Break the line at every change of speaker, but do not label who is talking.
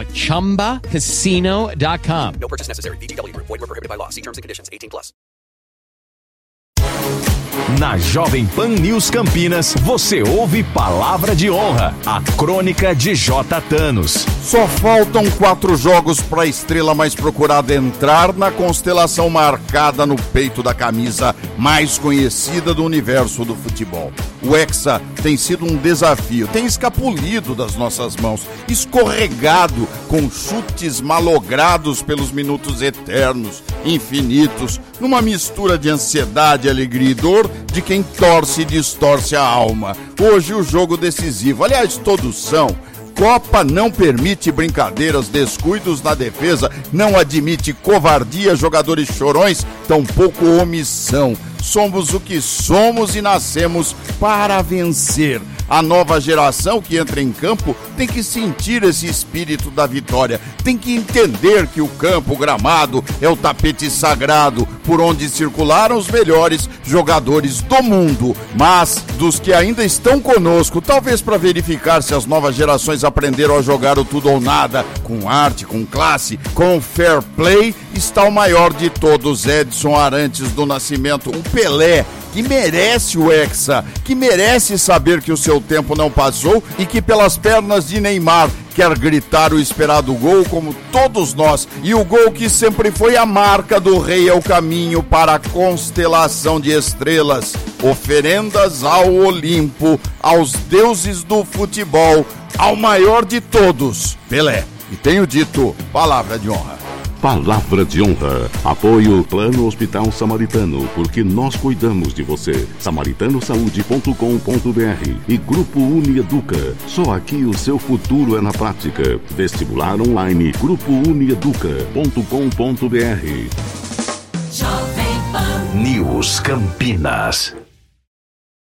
at ChumbaCasino.com.
No purchase necessary. VGW Group. Void were prohibited by law. See terms and conditions. 18 plus.
Na Jovem Pan News Campinas, você ouve Palavra de Honra, a crônica de J. Thanos.
Só faltam quatro jogos para a estrela mais procurada entrar na constelação marcada no peito da camisa mais conhecida do universo do futebol. O Hexa tem sido um desafio, tem escapulido das nossas mãos, escorregado com chutes malogrados pelos minutos eternos, infinitos, numa mistura de ansiedade, alegria e dor de quem torce e distorce a alma. Hoje o jogo decisivo, aliás, todos são. Copa não permite brincadeiras, descuidos na defesa, não admite covardia, jogadores chorões, tampouco omissão. Somos o que somos e nascemos para vencer. A nova geração que entra em campo tem que sentir esse espírito da vitória, tem que entender que o campo, o gramado, é o tapete sagrado por onde circularam os melhores jogadores do mundo. Mas dos que ainda estão conosco, talvez para verificar se as novas gerações aprenderam a jogar o tudo ou nada, com arte, com classe, com fair play, está o maior de todos, Edson Arantes do Nascimento, o Pelé que merece o Hexa, que merece saber que o seu tempo não passou e que pelas pernas de Neymar quer gritar o esperado gol como todos nós. E o gol que sempre foi a marca do rei é o caminho para a constelação de estrelas. Oferendas ao Olimpo, aos deuses do futebol, ao maior de todos, Pelé. E tenho dito, palavra de honra.
Palavra de honra. Apoio Plano Hospital Samaritano, porque nós cuidamos de você. samaritanosaúde.com.br e Grupo Unieduca. Só aqui o seu futuro é na prática. Vestibular online. Grupo Unieduca.com.br.
News Campinas.